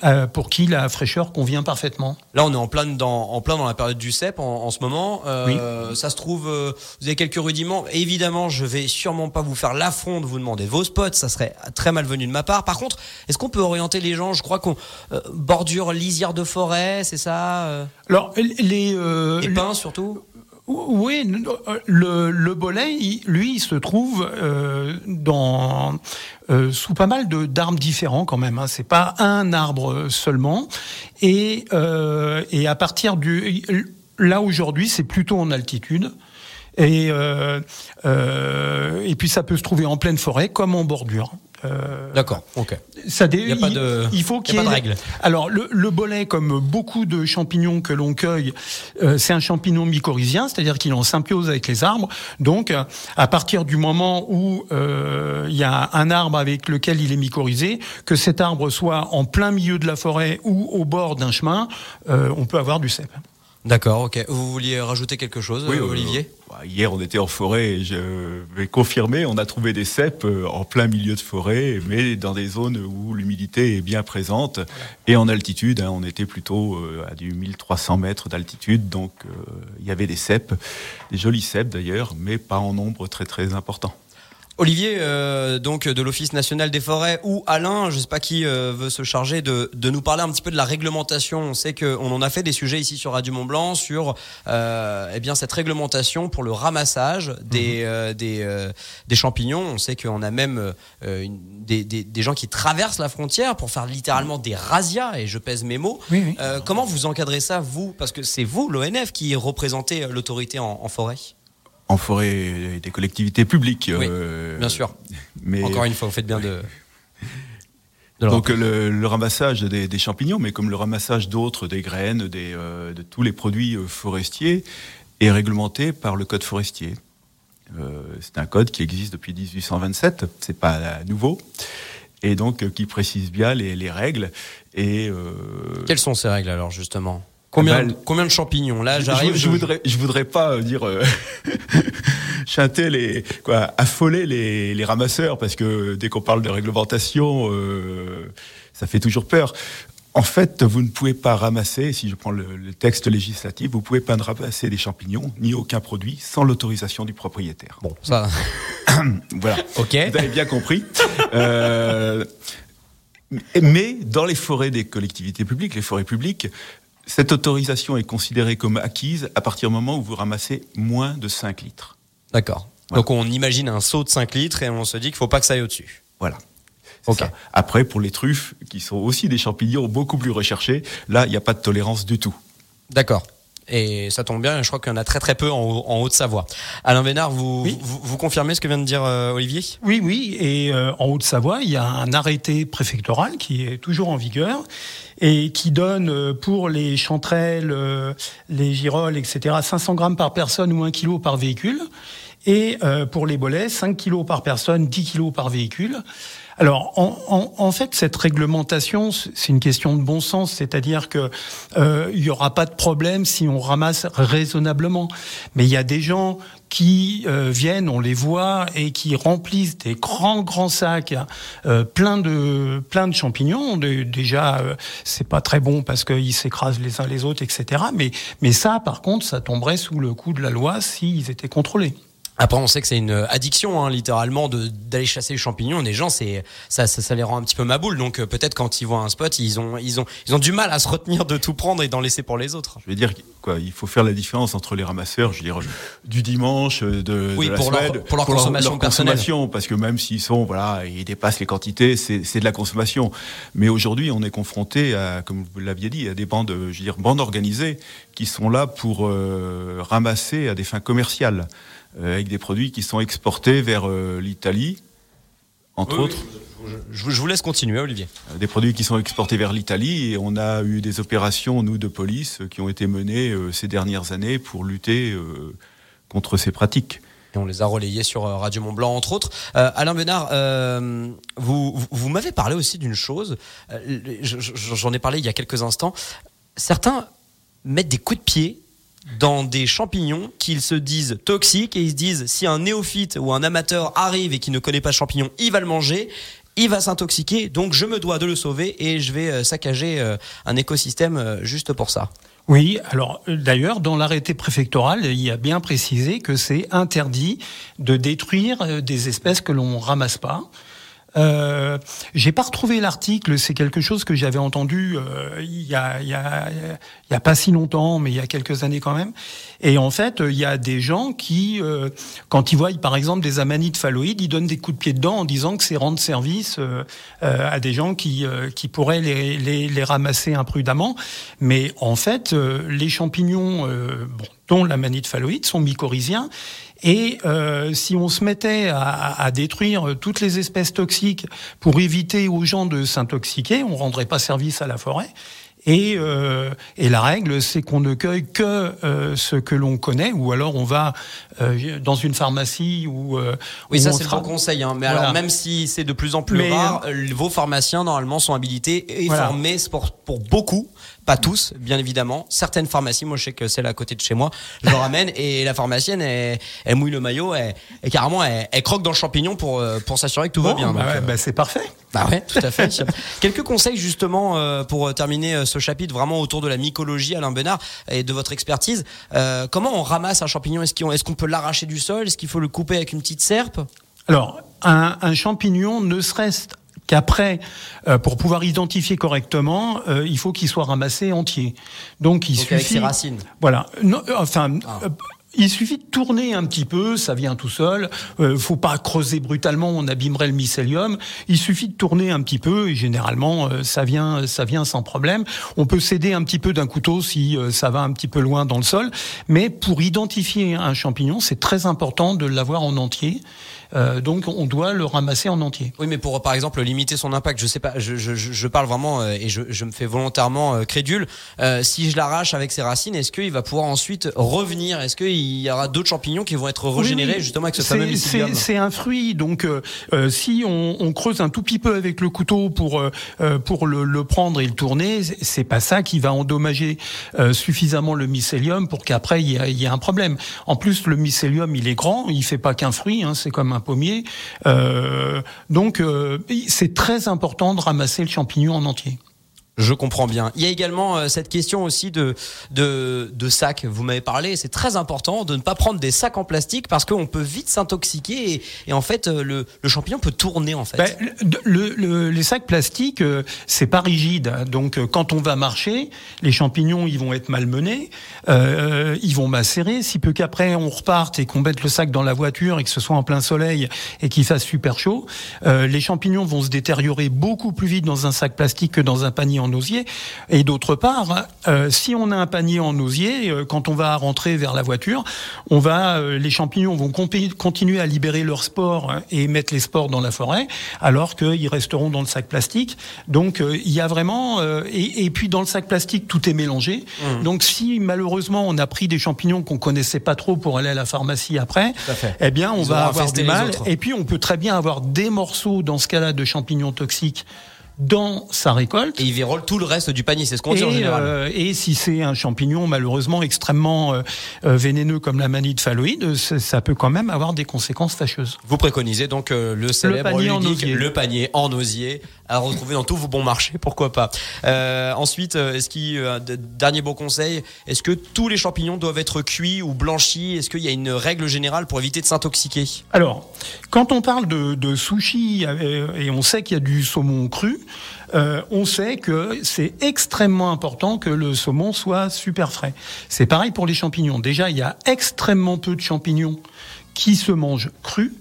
[SPEAKER 4] euh, pour qui la fraîcheur convient parfaitement.
[SPEAKER 1] Là, on est en plein dans, en plein dans la période du cep en, ce moment. Euh, Ça se trouve, euh, vous avez quelques rudiments. Évidemment, je vais sûrement pas vous faire l'affront de vous demander vos spots. Ça serait très malvenu de ma part. Par contre, est-ce qu'on peut orienter les gens? Je crois qu'on bordure lisière de forêt, c'est ça
[SPEAKER 4] Alors les,
[SPEAKER 1] les pins surtout?
[SPEAKER 4] Oui, le, le bolet, lui, il se trouve euh, dans euh, sous pas mal d'arbres différents quand même. Hein. C'est pas un arbre seulement. Et euh, et à partir du là aujourd'hui, c'est plutôt en altitude. Et euh, et puis ça peut se trouver en pleine forêt comme en bordure.
[SPEAKER 1] Euh, D'accord, ok.
[SPEAKER 4] Ça il n'y a pas de, il faut qu'il y, ait.
[SPEAKER 1] règle.
[SPEAKER 4] Alors, le, le, bolet, comme beaucoup de champignons que l'on cueille, euh, c'est un champignon mycorhizien, c'est-à-dire qu'il est en symbiose avec les arbres. Donc, à partir du moment où euh, il y a un arbre avec lequel il est mycorhizé, que cet arbre soit en plein milieu de la forêt ou au bord d'un chemin, euh, on peut avoir du cèpe.
[SPEAKER 1] D'accord, ok. Vous vouliez rajouter quelque chose,
[SPEAKER 3] oui,
[SPEAKER 1] Olivier
[SPEAKER 3] bah, Hier, on était en forêt et je vais confirmer, on a trouvé des cèpes euh, en plein milieu de forêt, mais dans des zones où l'humidité est bien présente et en altitude. Hein, on était plutôt euh, à du 1300 mètres d'altitude, donc euh, il y avait des cèpes, des jolis cèpes d'ailleurs, mais pas en nombre très très important.
[SPEAKER 1] Olivier, euh, donc de l'Office national des forêts, ou Alain, je ne sais pas qui euh, veut se charger de, de, nous parler un petit peu de la réglementation. On sait qu'on en a fait des sujets ici sur Radio Mont Blanc sur euh, eh bien cette réglementation pour le ramassage des mhm. euh, des, euh, des, champignons. On sait qu'on a même une, des, des, des, gens qui traversent la frontière pour faire littéralement des razzias, et je pèse mes mots.
[SPEAKER 4] Oui, oui.
[SPEAKER 1] comment vous encadrez ça, vous? Parce que c'est vous, l'ONF, qui représentez l'autorité en, en forêt
[SPEAKER 3] en forêt des collectivités publiques.
[SPEAKER 1] Oui, euh, bien sûr. Mais encore une fois, vous faites bien de.
[SPEAKER 3] Donc le, le, ramassage des, des, champignons, mais comme le ramassage d'autres, des graines, des, euh, de tous les produits euh, forestiers, est réglementé par le code forestier. Euh, c'est un code qui existe depuis 1827, c'est pas nouveau, et donc qui précise bien les, les règles. Et
[SPEAKER 1] quelles sont ces règles alors justement? Combien, combien de champignons Là, j'arrive.
[SPEAKER 3] Je, je, voudrais, je voudrais pas dire euh, chanter les, quoi, affoler les, les, ramasseurs parce que dès qu'on parle de réglementation, euh, ça fait toujours peur. En fait, vous ne pouvez pas ramasser, si je prends le, le texte législatif, vous pouvez pas ramasser des champignons ni aucun produit sans l'autorisation du propriétaire.
[SPEAKER 1] Bon, ça.
[SPEAKER 3] voilà.
[SPEAKER 1] Ok.
[SPEAKER 3] Vous avez bien compris. euh, mais dans les forêts des collectivités publiques, les forêts publiques, cette autorisation est considérée comme acquise à partir du moment où vous ramassez moins de 5 litres.
[SPEAKER 1] D'accord. Voilà. Donc on imagine un seau de 5 litres et on se dit qu'il ne faut pas que ça aille au-dessus.
[SPEAKER 3] Voilà. Okay. Après, pour les truffes, qui sont aussi des champignons beaucoup plus recherchés, là, il n'y a pas de tolérance du tout.
[SPEAKER 1] D'accord. Et ça tombe bien, je crois qu'il y en a très très peu en, en Haute-Savoie. Alain Bénard, vous, oui. vous, vous, confirmez ce que vient de dire euh, Olivier?
[SPEAKER 4] Oui, oui. Et euh, en Haute-Savoie, il y a un arrêté préfectoral qui est toujours en vigueur et qui donne euh, pour les chanterelles, euh, les girolles, etc., 500 grammes par personne ou 1 kg par véhicule. Et euh, pour les bolets, 5 kg par personne, 10 kg par véhicule. Alors, en, fait, cette réglementation, c'est une question de bon sens, c'est-à-dire que euh, il y aura pas de problème si on ramasse raisonnablement. Mais il y a des gens qui euh, viennent, on les voit, et qui remplissent des grands grands sacs euh, plein de plein de champignons. Déjà, euh, c'est pas très bon parce qu'ils s'écrasent les uns les autres, etc. Mais mais ça, par contre, ça tomberait sous le coup de la loi s'ils étaient contrôlés.
[SPEAKER 1] Après, on sait que c'est une addiction, hein, littéralement, d'aller chasser les champignons. Les gens, c'est ça, ça, ça, les rend un petit peu maboules. Donc euh, peut-être quand ils voient un spot, ils ont, ils ont, ils ont du mal à se retenir de tout prendre et d'en laisser pour les autres.
[SPEAKER 3] Je veux dire quoi, il faut faire la différence entre les ramasseurs, je veux dire, du dimanche, de,
[SPEAKER 1] oui,
[SPEAKER 3] de la
[SPEAKER 1] pour
[SPEAKER 3] semaine,
[SPEAKER 1] leur, pour leur pour consommation
[SPEAKER 3] leur,
[SPEAKER 1] personnelle.
[SPEAKER 3] Consommation, parce que même s'ils sont, voilà, ils dépassent les quantités, c'est de la consommation. Mais aujourd'hui, on est confronté à, comme vous l'aviez dit, à des bandes, je veux dire, bandes organisées qui sont là pour euh, ramasser à des fins commerciales euh, avec des produits qui sont exportés vers euh, l'Italie, entre
[SPEAKER 1] oui,
[SPEAKER 3] autres.
[SPEAKER 1] Je, je, vous laisse continuer, Olivier.
[SPEAKER 3] Euh, des produits qui sont exportés vers l'Italie et on a eu des opérations, nous, de police, qui ont été menées euh, ces dernières années pour lutter euh, contre ces pratiques.
[SPEAKER 1] Et on les a relayés sur Radio Mont Blanc, entre autres. Euh, Alain Benard, euh, vous, vous m'avez parlé aussi d'une chose. J'en ai parlé il y a quelques instants. Certains mettent des coups de pied dans des champignons qu'ils se disent toxiques et ils se disent si un néophyte ou un amateur arrive et qui ne connaît pas le champignon, il va le manger il va s'intoxiquer, donc je me dois de le sauver et je vais euh, saccager euh, un écosystème euh, juste pour ça.
[SPEAKER 4] Oui, alors d'ailleurs, dans l'arrêté préfectoral, il y a bien précisé que c'est interdit de détruire des espèces que l'on ramasse pas. Euh, j'ai pas retrouvé l'article, c'est quelque chose que j'avais entendu euh, il, y a, il, y a, pas si longtemps, mais il y a quelques années quand même. Et en fait, il y a des gens qui, euh, quand ils voient par exemple des amanites phalloïdes, ils donnent des coups de pied dedans en disant que c'est rendre service euh, à des gens qui, pourraient les, ramasser imprudemment. Mais en fait, les champignons, dont l'amanite phalloïde, sont mycorhiziens et euh, si on se mettait à, à, détruire toutes les espèces toxiques pour éviter aux gens de s'intoxiquer, on rendrait pas service à la forêt. Et, euh, et, la règle, c'est qu'on ne cueille que euh, ce que l'on connaît, ou alors on va euh, dans une pharmacie ou. Euh,
[SPEAKER 1] oui, ça c'est le bon conseil. Hein. Mais alors, même si c'est de plus en plus rare, euh, vos pharmaciens normalement sont habilités et formés pour, pour beaucoup pas tous, bien évidemment. Certaines pharmacies, moi je sais que celle à côté de chez moi, je le ramène et la pharmacienne, elle, elle mouille le maillot, et carrément, elle, croque dans le champignon pour, euh, pour s'assurer que tout va bien.
[SPEAKER 4] Bah, ouais, euh, bah c'est parfait.
[SPEAKER 1] Bah ouais, tout à fait. Quelques conseils justement euh, pour terminer ce chapitre vraiment autour de la mycologie, Alain Benard, et de votre expertise. comment on ramasse un champignon? Est-ce qu'on est peut l'arracher du sol? Est-ce qu'il faut le couper avec une petite serpe?
[SPEAKER 4] Alors, un, un champignon, ne serait-ce qu'après, euh, pour pouvoir identifier correctement, euh, il faut qu'il soit ramassé entier. Donc il suffit.
[SPEAKER 1] Avec ses racines.
[SPEAKER 4] Voilà. Non, euh, enfin. Ah. il suffit de tourner un petit peu, ça vient tout seul. Euh, faut pas creuser brutalement, on abîmerait le mycélium. Il suffit de tourner un petit peu et généralement ça vient, ça vient sans problème. On peut s'aider un petit peu d'un couteau si ça va un petit peu loin dans le sol, mais pour identifier un champignon, c'est très important de l'avoir en entier. Euh, donc on doit le ramasser en entier.
[SPEAKER 1] Oui, mais pour par exemple limiter son impact, je sais pas, je, je, je parle vraiment euh, et je, je, me fais volontairement euh, crédule. si je l'arrache avec ses racines, est-ce qu'il va pouvoir ensuite revenir? Est-ce qu'il y aura d'autres champignons qui vont être régénérés justement avec ce fameux mycélium?
[SPEAKER 4] C'est un fruit, donc si on, on, creuse un tout petit peu avec le couteau pour pour le, le, prendre et le tourner, c'est pas ça qui va endommager suffisamment le mycélium pour qu'après il y, y, ait un problème. En plus, le mycélium il est grand, il fait pas qu'un fruit, hein, c'est comme un pommier. Euh, donc euh, c'est très important de ramasser le champignon en entier.
[SPEAKER 1] Je comprends bien. Il y a également euh, cette question aussi de, de, de sacs. Vous m'avez parlé, c'est très important de ne pas prendre des sacs en plastique parce qu'on peut vite s'intoxiquer et, et, en fait euh, le, le, champignon peut tourner en fait. Ben,
[SPEAKER 4] le, le, les sacs plastiques, euh, c'est pas rigide. Donc quand on va marcher, les champignons ils vont être malmenés, euh, ils vont macérer. Si peu qu'après on reparte et qu'on mette le sac dans la voiture et que ce soit en plein soleil et qu'il fasse super chaud, euh, les champignons vont se détériorer beaucoup plus vite dans un sac plastique que dans un panier en osier. Et d'autre part, euh, si on a un panier en osier, euh, quand on va rentrer vers la voiture, on va, euh, les champignons vont continuer à libérer leurs spores hein, et mettre les spores dans la forêt, alors qu'ils resteront dans le sac plastique. Donc il y a vraiment, et, et, puis dans le sac plastique, tout est mélangé. Mmh. Donc si malheureusement on a pris des champignons qu'on connaissait pas trop pour aller à la pharmacie après, eh bien on va avoir du mal. Et puis on peut très bien avoir des morceaux dans ce cas-là de champignons toxiques dans sa récolte.
[SPEAKER 1] Et il vérole tout le reste du panier, c'est ce qu'on dit en général.
[SPEAKER 4] Euh, et si c'est un champignon malheureusement extrêmement euh, euh, vénéneux comme la manite phalloïde, ça peut quand même avoir des conséquences fâcheuses.
[SPEAKER 1] Vous préconisez donc le célèbre le panier, en le panier en osier à retrouver dans tous vos bons marchés, pourquoi pas. ensuite, est-ce qu'il dernier bon conseil, est-ce que tous les champignons doivent être cuits ou blanchis Est-ce qu'il y a une règle générale pour éviter de s'intoxiquer?
[SPEAKER 4] Alors, quand on parle de, de sushi et on sait qu'il y a du saumon cru, euh, on sait que c'est extrêmement important que le saumon soit super frais. C'est pareil pour les champignons. Déjà, il y a extrêmement peu de champignons qui se mangent crus.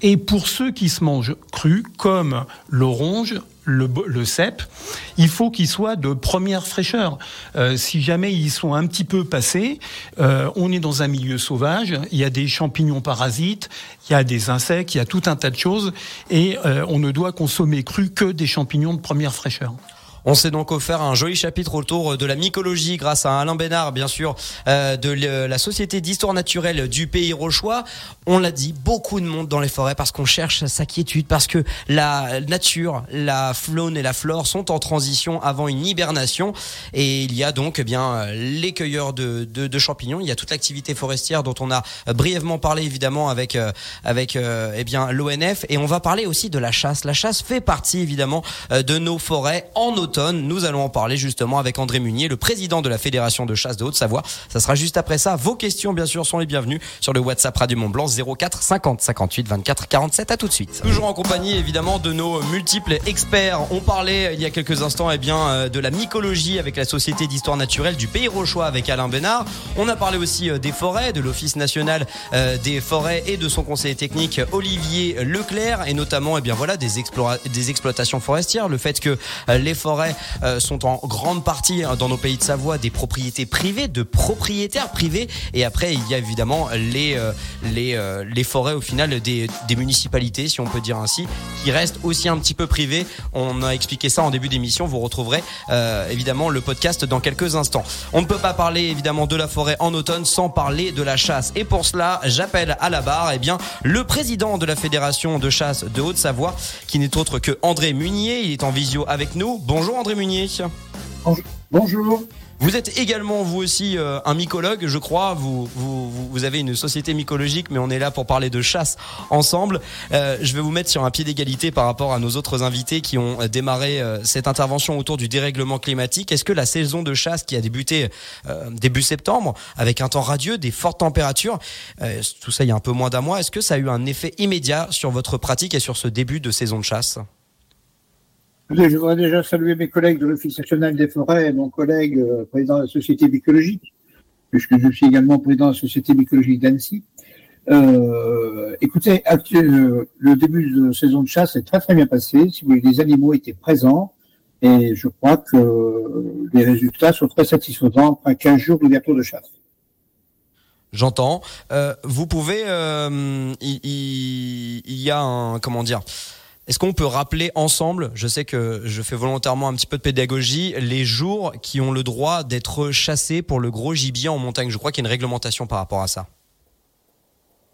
[SPEAKER 4] Et pour ceux qui se mangent crus, comme l'orange, le, le, cèpe, il faut qu'il soit de première fraîcheur. Euh, si jamais ils sont un petit peu passés, euh, on est dans un milieu sauvage, il y a des champignons parasites, il y a des insectes, il y a tout un tas de choses, et euh, on ne doit consommer cru que des champignons de première fraîcheur.
[SPEAKER 1] On s'est donc offert un joli chapitre autour de la mycologie grâce à Alain Bénard, bien sûr, euh, de la Société d'histoire naturelle du Pays Rochois. On l'a dit, beaucoup de monde dans les forêts parce qu'on cherche sa quiétude, parce que la nature, la faune et la flore sont en transition avant une hibernation. Et il y a donc eh bien les cueilleurs de, de, de champignons. Il y a toute l'activité forestière dont on a brièvement parlé évidemment avec euh, avec euh, eh bien l'ONF. Et on va parler aussi de la chasse. La chasse fait partie évidemment de nos forêts en automne nous allons en parler justement avec André Munier, le président de la Fédération de chasse de Haute-Savoie. Ça sera juste après ça. Vos questions, bien sûr, sont les bienvenues sur le WhatsApp Radio Mont Blanc 04 50 58 24 47. À tout de suite. Toujours en compagnie, évidemment, de nos multiples experts. On parlait il y a quelques instants, eh bien, euh, de la mycologie avec la Société d'histoire naturelle du Pays Rochois avec Alain Bénard. On a parlé aussi euh, des forêts, de l'Office national euh, des forêts et de son conseiller technique Olivier Leclerc et notamment, eh bien, voilà, des, des exploitations forestières. Le fait que les forêts euh, sont en grande partie hein, dans nos pays de Savoie des propriétés privées, de propriétaires privés. Et après, il y a évidemment les euh, les euh, les forêts au final des, des municipalités, si on peut dire ainsi, qui restent aussi un petit peu privées. On a expliqué ça en début d'émission. Vous retrouverez évidemment le podcast dans quelques instants. On ne peut pas parler évidemment de la forêt en automne sans parler de la chasse. Et pour cela, j'appelle à la barre, eh bien, le président de la fédération de chasse de Haute-Savoie, qui n'est autre que André Munier. Il est en visio avec nous. Bonjour. Bonjour André Munier.
[SPEAKER 5] Bonjour.
[SPEAKER 1] Vous êtes également vous aussi euh, un mycologue, je crois. Vous, vous, vous, avez une société mycologique, mais on est là pour parler de chasse ensemble. Euh, je vais vous mettre sur un pied d'égalité par rapport à nos autres invités qui ont démarré euh, cette intervention autour du dérèglement climatique. Est-ce que la saison de chasse qui a débuté début septembre, avec un temps radieux, des fortes températures, tout ça il y a un peu moins d'un mois, est-ce que ça a eu un effet immédiat sur votre pratique et sur ce début de saison de chasse?
[SPEAKER 5] Je voudrais déjà saluer mes collègues de l'Office national des forêts et mon collègue euh, président de la Société mycologique, puisque je suis également président de la Société mycologique d'Annecy. Euh, écoutez, euh, le début de saison de chasse est très très bien passé. Si vous les animaux étaient présents et je crois que les résultats sont très satisfaisants après 15 jours d'ouverture de chasse.
[SPEAKER 1] J'entends. Vous pouvez, il, y a un, comment dire, est-ce qu'on peut rappeler ensemble, je sais que je fais volontairement un petit peu de pédagogie, les jours qui ont le droit d'être chassés pour le gros gibier en montagne? Je crois qu'il y a une réglementation par rapport à ça.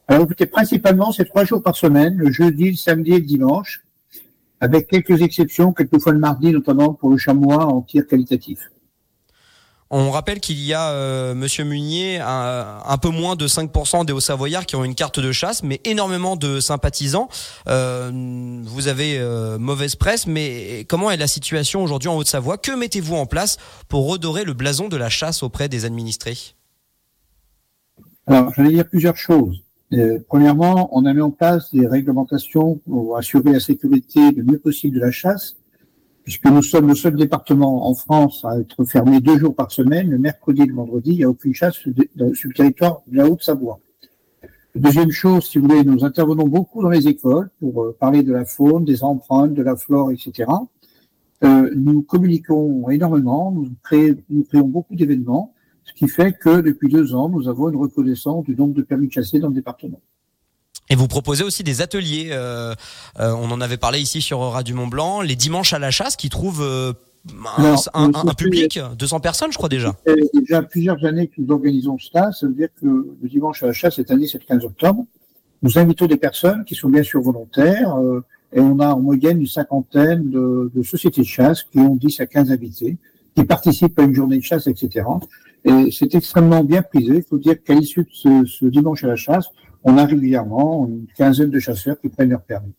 [SPEAKER 5] Alors écoutez, principalement, c'est trois jours par semaine, le jeudi, le samedi et le dimanche, avec quelques exceptions, quelquefois le mardi, notamment pour le chamois en tir qualitatif.
[SPEAKER 1] On rappelle qu'il y a, euh, Monsieur Munier, un, peu moins de 5% des Hauts-Savoyards qui ont une carte de chasse, mais énormément de sympathisants. Euh, vous avez euh, mauvaise presse, mais comment est la situation aujourd'hui en Haute-Savoie? Que mettez-vous en place pour redorer le blason de la chasse auprès des administrés?
[SPEAKER 5] Alors, j'allais dire plusieurs choses. premièrement, on a mis en place des réglementations pour assurer la sécurité le mieux possible de la chasse puisque nous sommes le seul département en France à être fermé deux jours par semaine, le mercredi et le vendredi, il n'y a aucune chasse sur le territoire de la Haute-Savoie. Deuxième chose, si vous voulez, nous intervenons beaucoup dans les écoles pour euh, parler de la faune, des empreintes, de la flore, etc. Euh, nous communiquons énormément, nous, créons beaucoup d'événements, ce qui fait que depuis deux ans, nous avons une reconnaissance du nombre de permis de chasser dans le département.
[SPEAKER 1] Et vous proposez aussi des ateliers. Euh, euh, on en avait parlé ici sur Radio Mont Blanc, les dimanches à la chasse, qui trouvent euh, un, public, 200 personnes, je crois déjà.
[SPEAKER 5] Ça fait déjà plusieurs années que nous organisons cela. Ça veut dire que le dimanche à la chasse, cette année, c'est le 15 octobre. Nous invitons des personnes qui sont bien sûr volontaires. et on a en moyenne une cinquantaine de, de, sociétés de chasse qui ont 10 à 15 invités, qui participent à une journée de chasse, etc. Et c'est extrêmement bien prisé. Il faut dire qu'à l'issue de ce, ce dimanche à la chasse, on a régulièrement une quinzaine de chasseurs qui prennent leur permis.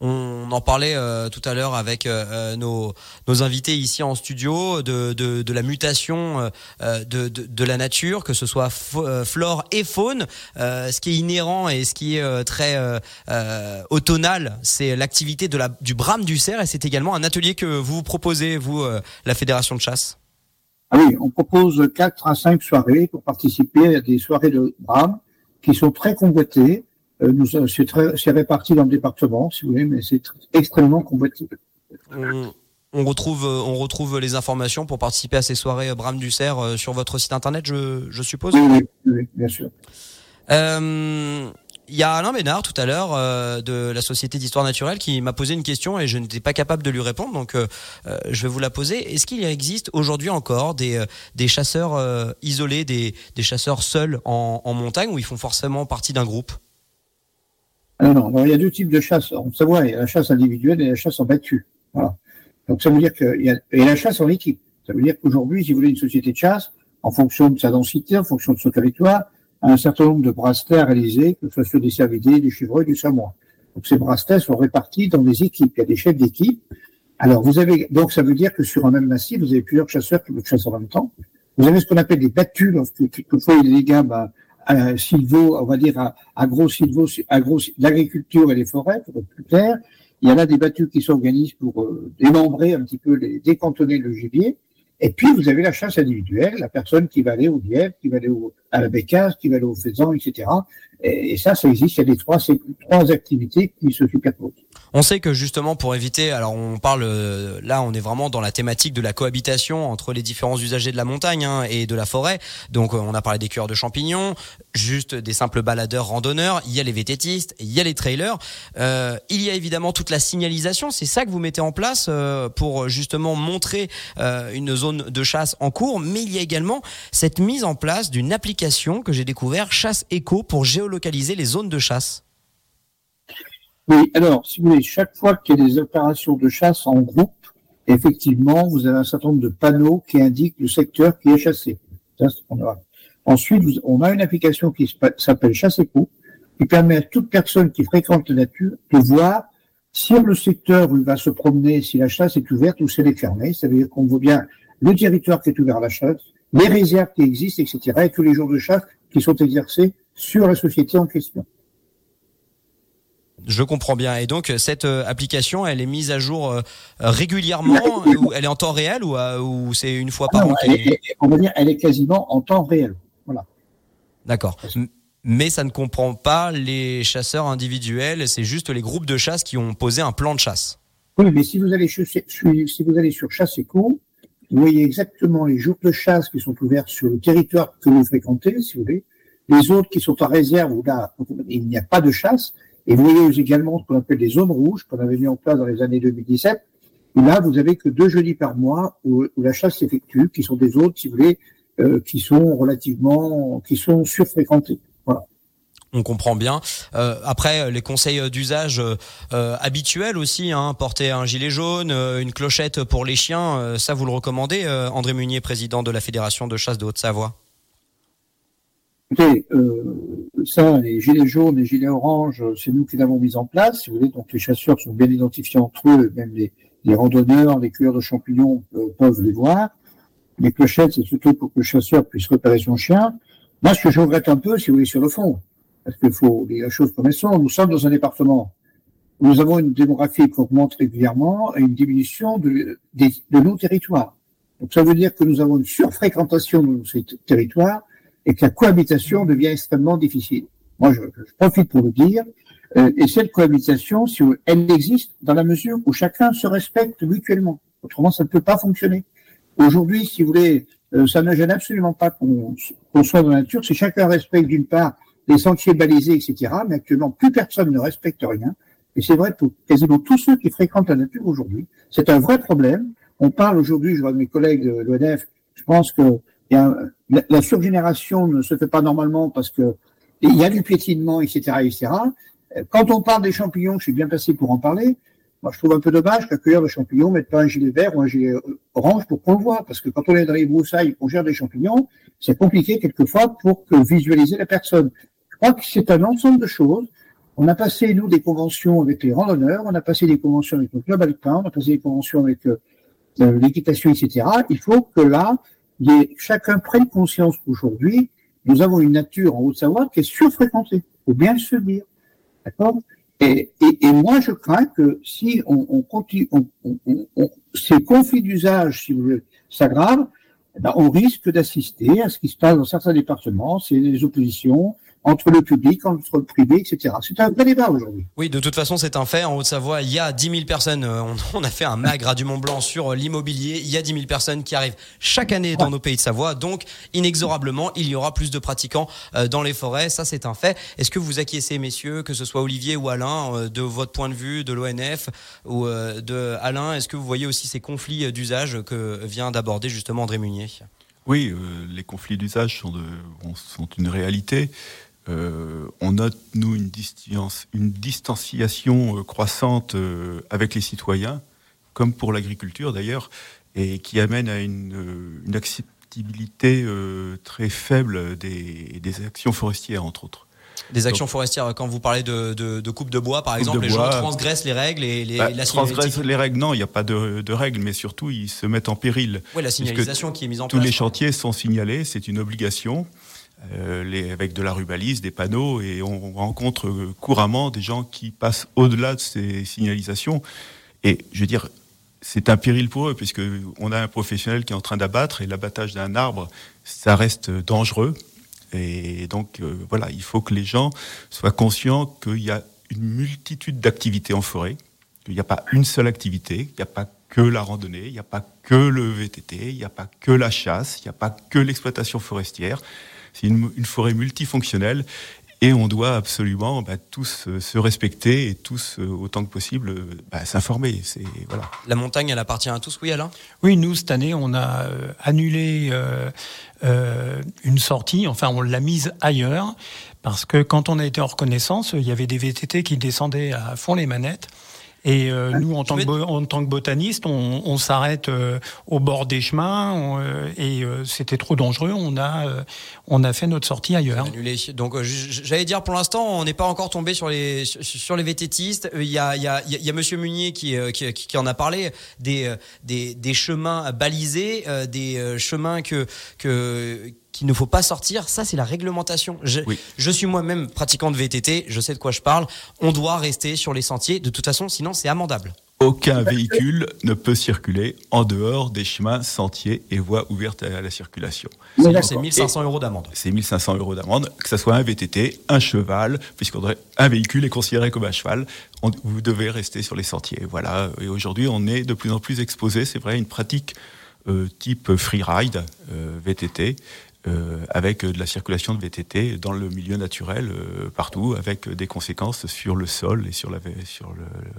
[SPEAKER 1] On en parlait euh, tout à l'heure avec euh, euh, nos, nos invités ici en studio de, de, de la mutation de, de, de, la nature, que ce soit flore et faune. ce qui est inhérent et ce qui est très automnal, c'est l'activité de la, du brame du cerf et c'est également un atelier que vous proposez, vous, la Fédération de chasse.
[SPEAKER 5] Ah oui, on propose quatre à cinq soirées pour participer à des soirées de brame qui sont très convoités. Euh, nous, c'est, réparti dans le département, si vous voulez, mais c'est extrêmement convoité.
[SPEAKER 1] On, retrouve, on retrouve les informations pour participer à ces soirées Bram du Cerf euh, sur votre site internet, je, je suppose?
[SPEAKER 5] Oui, oui, bien sûr.
[SPEAKER 1] Euh, Il y a Alain Bénard tout à l'heure euh, de la Société d'histoire naturelle qui m'a posé une question et je n'étais pas capable de lui répondre, donc euh, euh, je vais vous la poser. Est-ce qu'il existe aujourd'hui encore des, des chasseurs isolés, des, des chasseurs seuls en, en montagne ou ils font forcément partie d'un groupe?
[SPEAKER 5] Non, non, il y a deux types de chasse. On savoir, il y a la chasse individuelle et la chasse en battu. Voilà. Donc ça veut dire qu'il y a et la chasse en équipe. Ça veut dire qu'aujourd'hui, si vous voulez une société de chasse, en fonction de sa densité, en fonction de son territoire, un certain nombre de bracelets réalisés, que ce soit des cervidés, du chevreuil, du samoa. Donc ces bracelets sont répartis dans des équipes. Il y a des chefs d'équipe. Alors vous avez donc ça veut dire que sur un même massif, vous avez plusieurs chasseurs qui chassent en même temps. Vous avez ce qu'on appelle des battues, lorsque quelquefois il y a des gars bah, à silvo, on va dire à, à gros silvo, à gros l'agriculture et les forêts, pour être plus clair. Il y en a des battues qui s'organisent pour euh, démembrer un petit peu, les décantonner le gibier. Et puis, vous avez la chasse individuelle, la personne qui va aller au lièvre, qui va aller au, à la bécasse, qui va aller au faisan, etc. Et, ça, ça existe. Il y a des trois, trois activités qui se superposent.
[SPEAKER 1] On sait que justement pour éviter, alors on parle euh, là, on est vraiment dans la thématique de la cohabitation entre les différents usagers de la montagne hein, et de la forêt. Donc euh, on a parlé des cueilleurs de champignons, juste des simples baladeurs randonneurs. Il y a les vététistes, il y a les trailers. Euh, il y a évidemment toute la signalisation. C'est ça que vous mettez en place euh, pour justement montrer une zone de chasse en cours. Mais il y a également cette mise en place d'une application que j'ai découvert, Chasse Eco, pour géolocaliser les zones de chasse.
[SPEAKER 5] Oui, alors, si vous voulez, chaque fois qu'il y a des opérations de chasse en groupe, effectivement, vous avez un certain nombre de panneaux qui indiquent le secteur qui est chassé. Ensuite, on a une application qui s'appelle Chasse Éco, qui permet à toute personne qui fréquente la nature de voir sur le secteur où il va se promener, si la chasse est ouverte ou si elle est fermée. Ça veut dire qu'on voit bien le territoire qui est ouvert à la chasse, les réserves qui existent, etc., et tous les jours de chasse qui sont exercés sur la société en question.
[SPEAKER 1] Je comprends bien. Et donc cette euh, application, elle est mise à jour euh, régulièrement ou Elle est en temps réel ou, euh, ou c'est une fois par an
[SPEAKER 5] On va dire, elle est quasiment en temps réel. Voilà.
[SPEAKER 1] D'accord. Mais ça ne comprend pas les chasseurs individuels. C'est juste les groupes de chasse qui ont posé un plan de chasse.
[SPEAKER 5] Oui, mais si vous allez, si vous allez sur Chasse Éco, vous voyez exactement les jours de chasse qui sont ouverts sur le territoire que vous fréquentez, si vous voulez. Les autres qui sont en réserve où là, il n'y a pas de chasse. Et vous voyez également ce qu'on appelle les zones rouges qu'on avait mis en place dans les années 2017. Et là, vous avez que deux jeudis par mois où, la chasse s'effectue, qui sont des zones, si vous voulez, euh, qui sont relativement, qui sont surfréquentées. Voilà.
[SPEAKER 1] On comprend bien. Euh, après, les conseils d'usage euh, habituels aussi, hein, porter un gilet jaune, euh, une clochette pour les chiens, euh, ça vous le recommandez, André Munier, président de la Fédération de chasse de Haute-Savoie?
[SPEAKER 5] Écoutez, ça, les gilets jaunes, les gilets oranges, c'est nous qui l'avons mis en place. Si vous voulez, donc les chasseurs sont bien identifiés entre eux, même les, randonneurs, les cueilleurs de champignons euh, peuvent les voir. Les clochettes, c'est surtout pour que le chasseur puisse repérer son chien. Moi, ce que je regrette un peu, si vous voulez, sur le fond, parce qu'il faut les choses comme elles sont. Nous sommes dans un département où nous avons une démographie qui augmente régulièrement et une diminution de, de, de nos territoires. Donc ça veut dire que nous avons une surfréquentation de nos territoires et que la cohabitation devient extrêmement difficile. Moi, je, je profite pour le dire. Euh, et cette cohabitation, si elle existe dans la mesure où chacun se respecte mutuellement. Autrement, ça ne peut pas fonctionner. Aujourd'hui, si vous voulez, euh, ça ne gêne absolument pas qu'on soit dans la nature. Si chacun respecte d'une part les sentiers balisés, etc. Mais actuellement, plus personne ne respecte rien. Et c'est vrai pour quasiment tous ceux qui fréquentent la nature aujourd'hui. C'est un vrai problème. On parle aujourd'hui, je vois mes collègues de l'ONF, je pense que a, la, la, surgénération ne se fait pas normalement parce que il y a du piétinement, etc., etc. Quand on parle des champignons, je suis bien placé pour en parler. Moi, je trouve un peu dommage qu'un cueilleur de champignons mette pas un gilet vert ou un gilet orange pour qu'on le voit, parce que quand on est dans les broussailles qu'on gère des champignons, c'est compliqué quelquefois pour que visualiser la personne. Je crois que c'est un ensemble de choses. On a passé, nous, des conventions avec les randonneurs, on a passé des conventions avec le club alpin, on a passé des conventions avec euh, l'équitation, etc. Il faut que là, chacun prenne conscience qu'aujourd'hui, nous avons une nature en Haute-Savoie qui est surfréquentée. Il faut bien se dire. D'accord? Et, et, et, moi, je crains que si on, on continue, on, on, ces conflits d'usage, si vous s'aggravent, eh ben, on risque d'assister à ce qui se passe dans certains départements, c'est les oppositions, entre le public, entre le privé, etc. C'est un vrai débat aujourd'hui.
[SPEAKER 1] Oui, de toute façon, c'est un fait. En Haute-Savoie, il y a 10 000 personnes. euh, On, on a fait un magre à du Mont-Blanc sur euh, l'immobilier. Il y a 10 000 personnes qui arrivent chaque année dans nos pays de Savoie. Donc, inexorablement, il y aura plus de pratiquants euh, dans les forêts. Ça, c'est un fait. Est-ce que vous acquiescez, messieurs, que ce soit Olivier ou Alain, de votre point de vue, de l'ONF ou de Alain, est-ce que vous voyez aussi ces conflits d'usage que vient d'aborder justement André Munier?
[SPEAKER 3] Oui, euh, les conflits d'usage sont une réalité. Euh, on note, nous, une, distance, une distanciation euh, croissante euh, avec les citoyens, comme pour l'agriculture d'ailleurs, et qui amène à une, une acceptabilité très faible des, des actions forestières, entre autres.
[SPEAKER 1] Des actions forestières, quand vous parlez de, de, de coupe de bois, par
[SPEAKER 3] Coupe
[SPEAKER 1] exemple, les
[SPEAKER 3] bois.
[SPEAKER 1] gens transgressent les règles et les,
[SPEAKER 3] Bah,
[SPEAKER 1] la
[SPEAKER 3] transgressent les règles, non, il n'y a pas de, de règles, mais surtout, ils se mettent en péril.
[SPEAKER 1] Ouais, la signalisation qui est mise en
[SPEAKER 3] Tous
[SPEAKER 1] place.
[SPEAKER 3] les chantiers sont signalés, c'est une obligation, euh, les, avec de la rubalise, des panneaux, et on, rencontre euh, couramment des gens qui passent au-delà de ces signalisations. Et je veux dire, c'est un péril pour eux, puisque on a un professionnel qui est en train d'abattre, et l'abattage d'un arbre, ça reste dangereux. Et donc, euh, voilà, il faut que les gens soient conscients qu'il y a une multitude d'activités en forêt, qu'il n'y a pas une seule activité, il n'y a pas que la randonnée, il n'y a pas que le VTT, il n'y a pas que la chasse, il n'y a pas que l'exploitation forestière. C'est une, une forêt multifonctionnelle et on doit absolument bah, tous euh, se respecter et tous, euh, autant que possible, euh, bah, s'informer. C'est voilà.
[SPEAKER 1] La montagne, elle appartient à tous, oui, Alain?
[SPEAKER 4] Oui, nous, cette année, on a annulé euh, euh, une sortie, enfin, on l'a mise ailleurs, parce que quand on a été en reconnaissance, il y avait des VTT qui descendaient à fond les manettes. Et euh, nous, en tant, que, en tant que botaniste, on, on s'arrête euh, au bord des chemins on, euh, et c'était trop dangereux. On a, on a fait notre sortie ailleurs.
[SPEAKER 1] Annulé. Donc, j'allais dire, pour l'instant, on n'est pas encore tombé sur les sur, les VTTistes. Euh, Il y a, il y a, il y a- Monsieur Munier qui, qui, qui- en a parlé des des, des chemins balisés, des chemins que que qu'il ne faut pas sortir. Ça, c'est la réglementation. Je,
[SPEAKER 3] Oui.
[SPEAKER 1] je suis moi-même pratiquant de VTT. Je sais de quoi je parle. On doit rester sur les sentiers. De toute façon, sinon, c'est amendable.
[SPEAKER 3] Aucun véhicule ne peut circuler en dehors des chemins, sentiers et voies ouvertes à la circulation.
[SPEAKER 1] C'est 1500 euros d'amende.
[SPEAKER 3] C'est 1500 euros d'amende, que ce soit un VTT, un cheval, puisqu'un véhicule est considéré comme un cheval, on- vous devez rester sur les sentiers. Voilà. Et aujourd'hui, on est de plus en plus exposé, c'est vrai, à une pratique euh, type freeride, euh, VTT, avec euh, de la circulation de VTT dans le milieu naturel, euh, partout, avec euh, des conséquences sur le sol et sur la,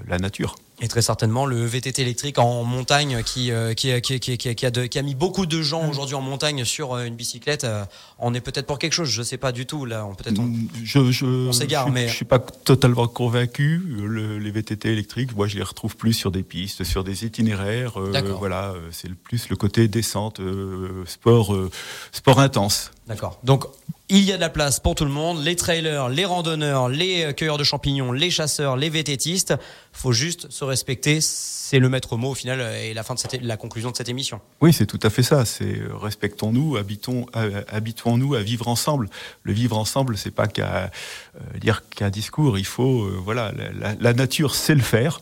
[SPEAKER 3] la nature.
[SPEAKER 1] Et très certainement le VTT électrique en montagne qui, euh, qui, qui, qui, qui, qui a, de- qui a mis beaucoup de gens
[SPEAKER 3] Mm.
[SPEAKER 1] aujourd'hui en montagne sur euh, une bicyclette. euh, on est peut-être pour quelque chose, je sais pas du tout. Là, on peut-être. on-
[SPEAKER 3] Mm, Je, je,
[SPEAKER 1] On s'égare,
[SPEAKER 3] je,
[SPEAKER 1] mais-
[SPEAKER 3] je suis pas totalement convaincu. Le- les VTT électriques, moi, je les retrouve plus sur des pistes, sur des itinéraires. euh, voilà, euh, c'est le plus le côté descente, euh, sport, euh, sport intense.
[SPEAKER 1] D'accord. Donc il y a de la place pour tout le monde, les trailers, les randonneurs, les euh, cueilleurs de champignons, les chasseurs, les VTTistes. Faut juste se respecter. C'est le maître mot au final euh, et la fin de cette, la conclusion de cette émission.
[SPEAKER 3] Oui, c'est tout à fait ça. C'est euh, respectons-nous, habitons, habituons-nous à vivre ensemble. Le vivre ensemble, c'est pas qu'à euh, dire qu'un discours. Il faut, euh, voilà, la, la- la nature sait le faire.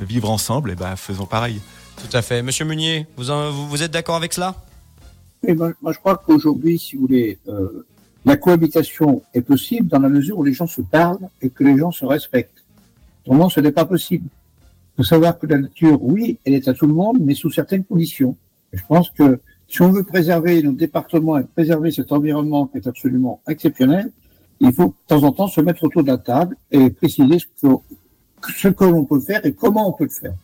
[SPEAKER 3] Le vivre ensemble, et ben, faisons pareil.
[SPEAKER 1] Tout à fait. Monsieur Munier, vous, en- vous, vous êtes d'accord avec cela?
[SPEAKER 5] Et moi, moi, je crois qu'aujourd'hui, si vous voulez, euh, la cohabitation est possible dans la mesure où les gens se parlent et que les gens se respectent. Autrement, ce n'est pas possible. Il faut savoir que la nature, oui, elle est à tout le monde, mais sous certaines conditions. Je pense que si on veut préserver nos départements et préserver cet environnement qui est absolument exceptionnel, il faut de temps en temps se mettre autour de la table et préciser ce que, ce que l'on peut faire et comment on peut le faire.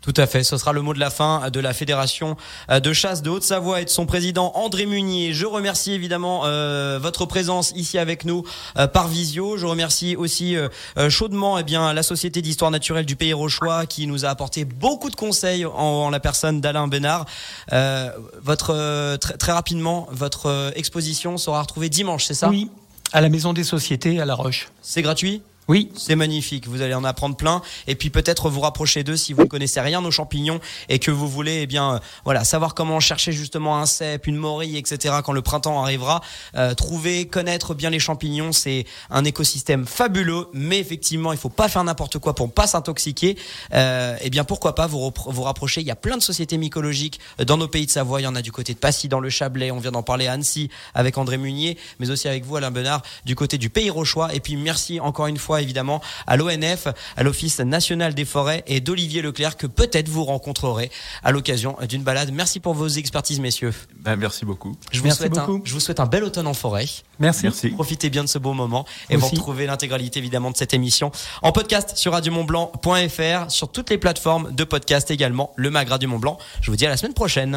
[SPEAKER 1] Tout à fait, ce sera le mot de la fin de la Fédération euh, de chasse de Haute-Savoie et de son président André Munier. Je remercie évidemment euh, votre présence ici avec nous euh, par visio. Je remercie aussi euh, euh, chaudement eh bien la Société d'histoire naturelle du Pays Rochois qui nous a apporté beaucoup de conseils en, en la personne d'Alain Bénard. Euh, votre euh, très, très rapidement, votre euh, exposition sera retrouvée dimanche, c'est ça?
[SPEAKER 4] Oui, à la Maison des Sociétés à La Roche.
[SPEAKER 1] C'est gratuit?
[SPEAKER 4] Oui.
[SPEAKER 1] C'est magnifique, vous allez en apprendre plein et puis peut-être vous rapprocher d'eux si vous ne connaissez rien aux champignons et que vous voulez eh bien euh, voilà savoir comment chercher justement un cep, une morille, etc. quand le printemps arrivera. Euh, trouver, connaître bien les champignons, c'est un écosystème fabuleux, mais effectivement il faut pas faire n'importe quoi pour pas s'intoxiquer. Euh, eh bien pourquoi pas vous, vous rapprocher. Il y a plein de sociétés mycologiques dans nos pays de Savoie. Il y en a du côté de Passy dans le Chablais. On vient d'en parler à Annecy avec André Munier, mais aussi avec vous Alain Benard du côté du Pays Rochois. Et puis merci encore une fois évidemment à l'ONF, à l'Office national des forêts et d'Olivier Leclerc que peut-être vous rencontrerez à l'occasion d'une balade. Merci pour vos expertises, messieurs.
[SPEAKER 3] Ben, merci beaucoup.
[SPEAKER 1] Je vous, souhaite Un, je vous souhaite un bel automne en forêt.
[SPEAKER 4] Merci.
[SPEAKER 3] merci.
[SPEAKER 1] Profitez bien de ce beau moment et vous retrouvez l'intégralité évidemment de cette émission en podcast sur radiomontblanc.fr, sur toutes les plateformes de podcast également, le Magra du Mont Blanc. Je vous dis à la semaine prochaine.